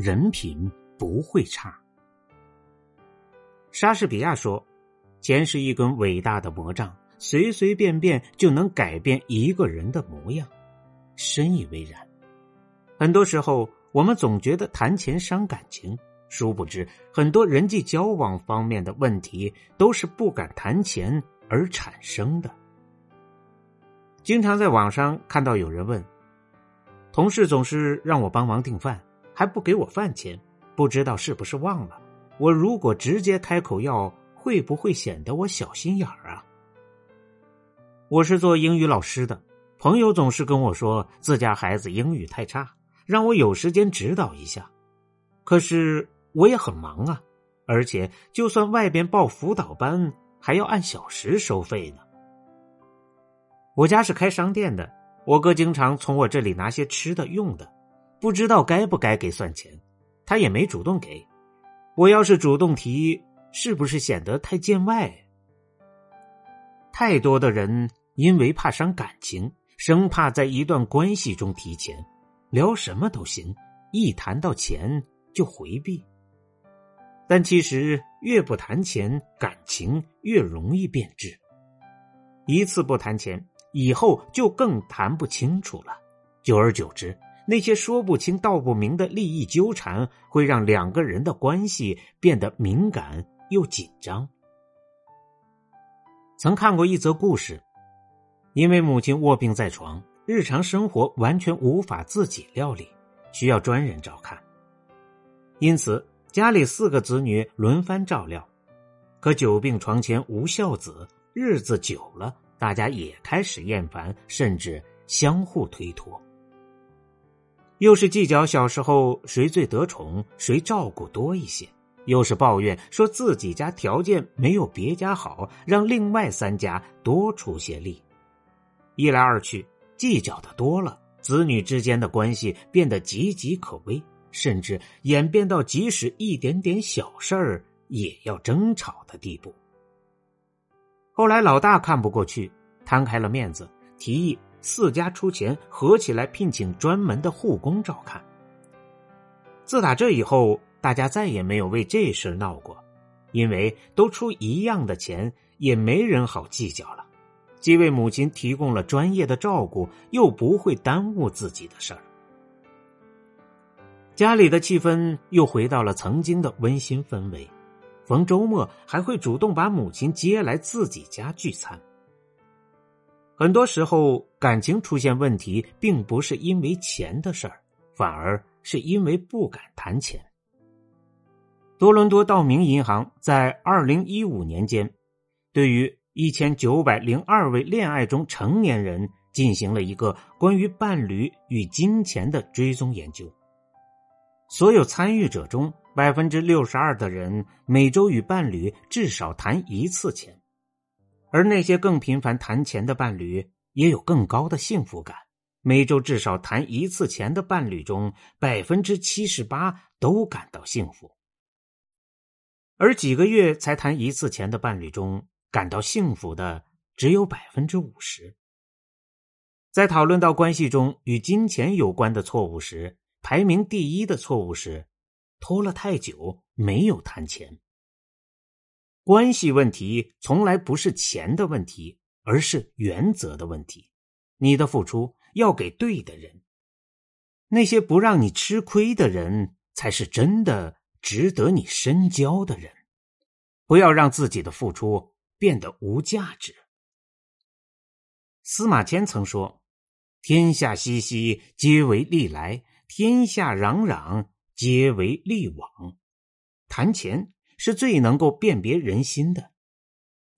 人品不会差。莎士比亚说：“钱是一根伟大的魔杖，随随便便就能改变一个人的模样。”深以为然。很多时候，我们总觉得谈钱伤感情，殊不知很多人际交往方面的问题都是不敢谈钱而产生的。经常在网上看到有人问：“同事总是让我帮忙订饭。”还不给我饭钱，不知道是不是忘了？我如果直接开口要，会不会显得我小心眼儿啊？我是做英语老师的，朋友总是跟我说自家孩子英语太差，让我有时间指导一下。可是我也很忙啊，而且就算外边报辅导班，还要按小时收费呢。我家是开商店的，我哥经常从我这里拿些吃的用的。不知道该不该给算钱，他也没主动给。我要是主动提，是不是显得太见外？太多的人因为怕伤感情，生怕在一段关系中提钱，聊什么都行，一谈到钱就回避。但其实越不谈钱，感情越容易变质。一次不谈钱，以后就更谈不清楚了。久而久之。那些说不清道不明的利益纠缠，会让两个人的关系变得敏感又紧张。曾看过一则故事，因为母亲卧病在床，日常生活完全无法自己料理，需要专人照看，因此家里四个子女轮番照料。可久病床前无孝子，日子久了，大家也开始厌烦，甚至相互推脱。又是计较小时候谁最得宠，谁照顾多一些；又是抱怨说自己家条件没有别家好，让另外三家多出些力。一来二去，计较的多了，子女之间的关系变得岌岌可危，甚至演变到即使一点点小事儿也要争吵的地步。后来老大看不过去，摊开了面子，提议。四家出钱合起来聘请专门的护工照看。自打这以后，大家再也没有为这事闹过，因为都出一样的钱，也没人好计较了。既为母亲提供了专业的照顾，又不会耽误自己的事儿，家里的气氛又回到了曾经的温馨氛围。逢周末还会主动把母亲接来自己家聚餐。很多时候，感情出现问题，并不是因为钱的事儿，反而是因为不敢谈钱。多伦多道明银行在二零一五年间，对于一千九百零二位恋爱中成年人进行了一个关于伴侣与金钱的追踪研究。所有参与者中，百分之六十二的人每周与伴侣至少谈一次钱。而那些更频繁谈钱的伴侣也有更高的幸福感。每周至少谈一次钱的伴侣中，百分之七十八都感到幸福。而几个月才谈一次钱的伴侣中，感到幸福的只有百分之五十。在讨论到关系中与金钱有关的错误时，排名第一的错误是拖了太久没有谈钱。关系问题从来不是钱的问题，而是原则的问题。你的付出要给对的人，那些不让你吃亏的人，才是真的值得你深交的人。不要让自己的付出变得无价值。司马迁曾说：“天下熙熙，皆为利来；天下攘攘，皆为利往。”谈钱。是最能够辨别人心的。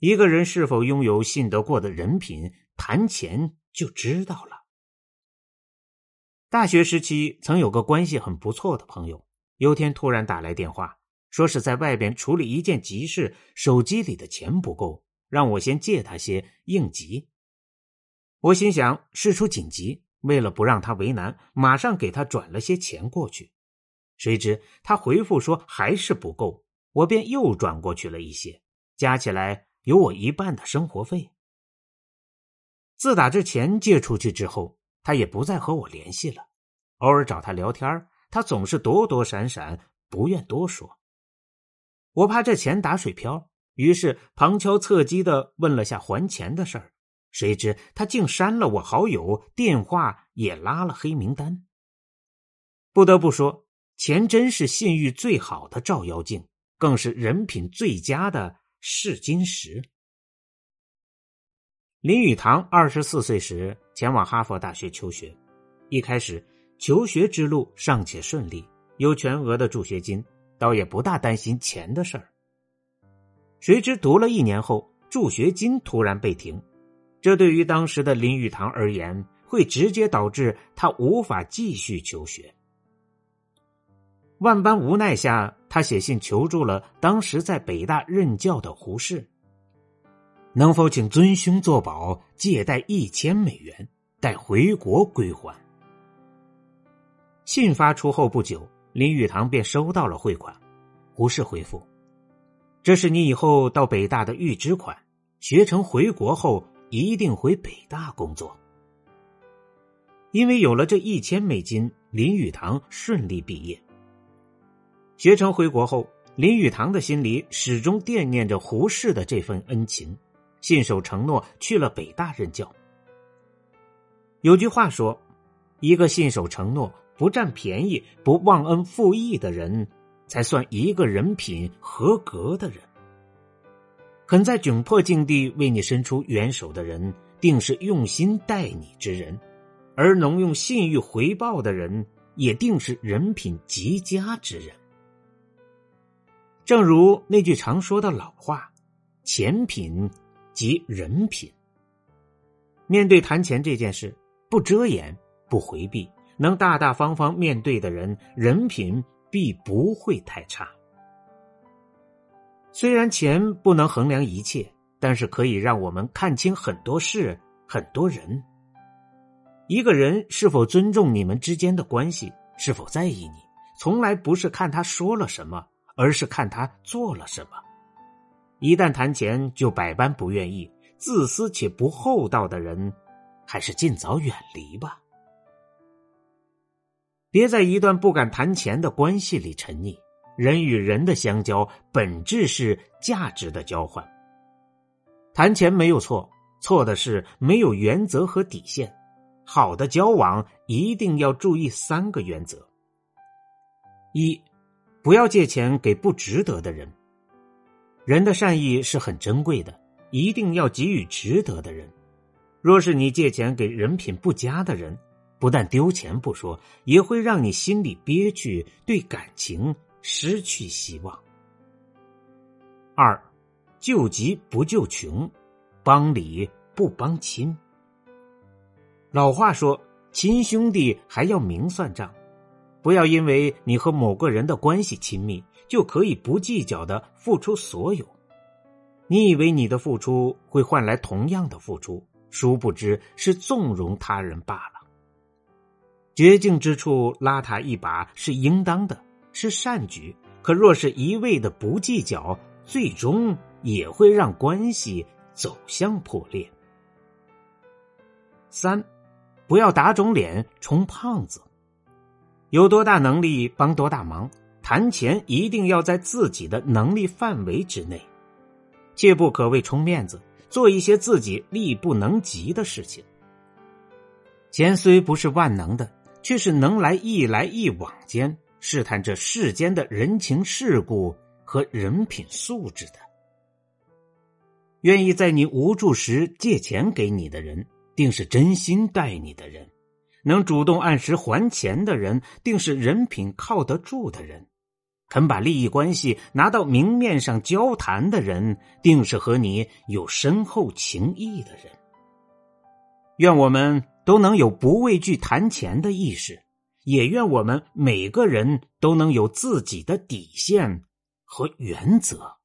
一个人是否拥有信得过的人品，谈钱就知道了。大学时期曾有个关系很不错的朋友，有天突然打来电话，说是在外边处理一件急事，手机里的钱不够，让我先借他些应急。我心想事出紧急，为了不让他为难，马上给他转了些钱过去。谁知他回复说还是不够，我便又转过去了一些，加起来有我一半的生活费。自打这钱借出去之后，他也不再和我联系了。偶尔找他聊天，他总是躲躲闪闪，不愿多说。我怕这钱打水漂，于是旁敲侧击的问了下还钱的事儿。谁知他竟删了我好友，电话也拉了黑名单。不得不说，钱真是信誉最好的照妖镜，更是人品最佳的试金石。林语堂二十四岁时前往哈佛大学求学，一开始求学之路尚且顺利，有全额的助学金，倒也不大担心钱的事儿。谁知读了一年后，助学金突然被停。这对于当时的林语堂而言，会直接导致他无法继续求学。万般无奈下，他写信求助了当时在北大任教的胡适，能否请尊兄作保，借贷一千美元，待回国归还。信发出后不久，林语堂便收到了汇款。胡适回复：“这是你以后到北大的预支款，学成回国后。”一定回北大工作，因为有了这一千美金，林语堂顺利毕业。学成回国后，林语堂的心里始终惦念着胡适的这份恩情，信守承诺去了北大任教。有句话说：“一个信守承诺、不占便宜、不忘恩负义的人，才算一个人品合格的人。”肯在窘迫境地为你伸出援手的人，定是用心待你之人；而能用信誉回报的人，也定是人品极佳之人。正如那句常说的老话：“钱品即人品。”面对谈钱这件事，不遮掩、不回避，能大大方方面对的人，人品必不会太差。虽然钱不能衡量一切，但是可以让我们看清很多事、很多人。一个人是否尊重你们之间的关系，是否在意你，从来不是看他说了什么，而是看他做了什么。一旦谈钱就百般不愿意、自私且不厚道的人，还是尽早远离吧。别在一段不敢谈钱的关系里沉溺。人与人的相交，本质是价值的交换。谈钱没有错，错的是没有原则和底线。好的交往一定要注意三个原则：一，不要借钱给不值得的人。人的善意是很珍贵的，一定要给予值得的人。若是你借钱给人品不佳的人，不但丢钱不说，也会让你心里憋屈，对感情。失去希望。二，救急不救穷，帮理不帮亲。老话说：“亲兄弟还要明算账。”不要因为你和某个人的关系亲密，就可以不计较的付出所有。你以为你的付出会换来同样的付出，殊不知是纵容他人罢了。绝境之处拉他一把是应当的。是善举，可若是一味的不计较，最终也会让关系走向破裂。三，不要打肿脸充胖子。有多大能力帮多大忙，谈钱一定要在自己的能力范围之内，切不可为充面子做一些自己力不能及的事情。钱虽不是万能的，却是能来一来一往间。试探这世间的人情世故和人品素质的，愿意在你无助时借钱给你的人，定是真心待你的人；能主动按时还钱的人，定是人品靠得住的人；肯把利益关系拿到明面上交谈的人，定是和你有深厚情谊的人。愿我们都能有不畏惧谈钱的意识。也愿我们每个人都能有自己的底线和原则。